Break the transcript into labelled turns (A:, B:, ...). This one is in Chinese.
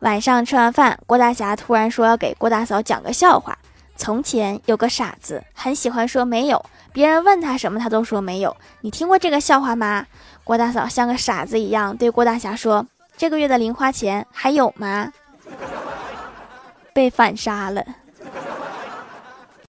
A: 晚上吃完饭郭大侠突然说要给郭大嫂讲个笑话。从前有个傻子很喜欢说没有。别人问他什么他都说没有。你听过这个笑话吗？郭大嫂像个傻子一样对郭大侠说这个月的零花钱还有吗？被反杀了。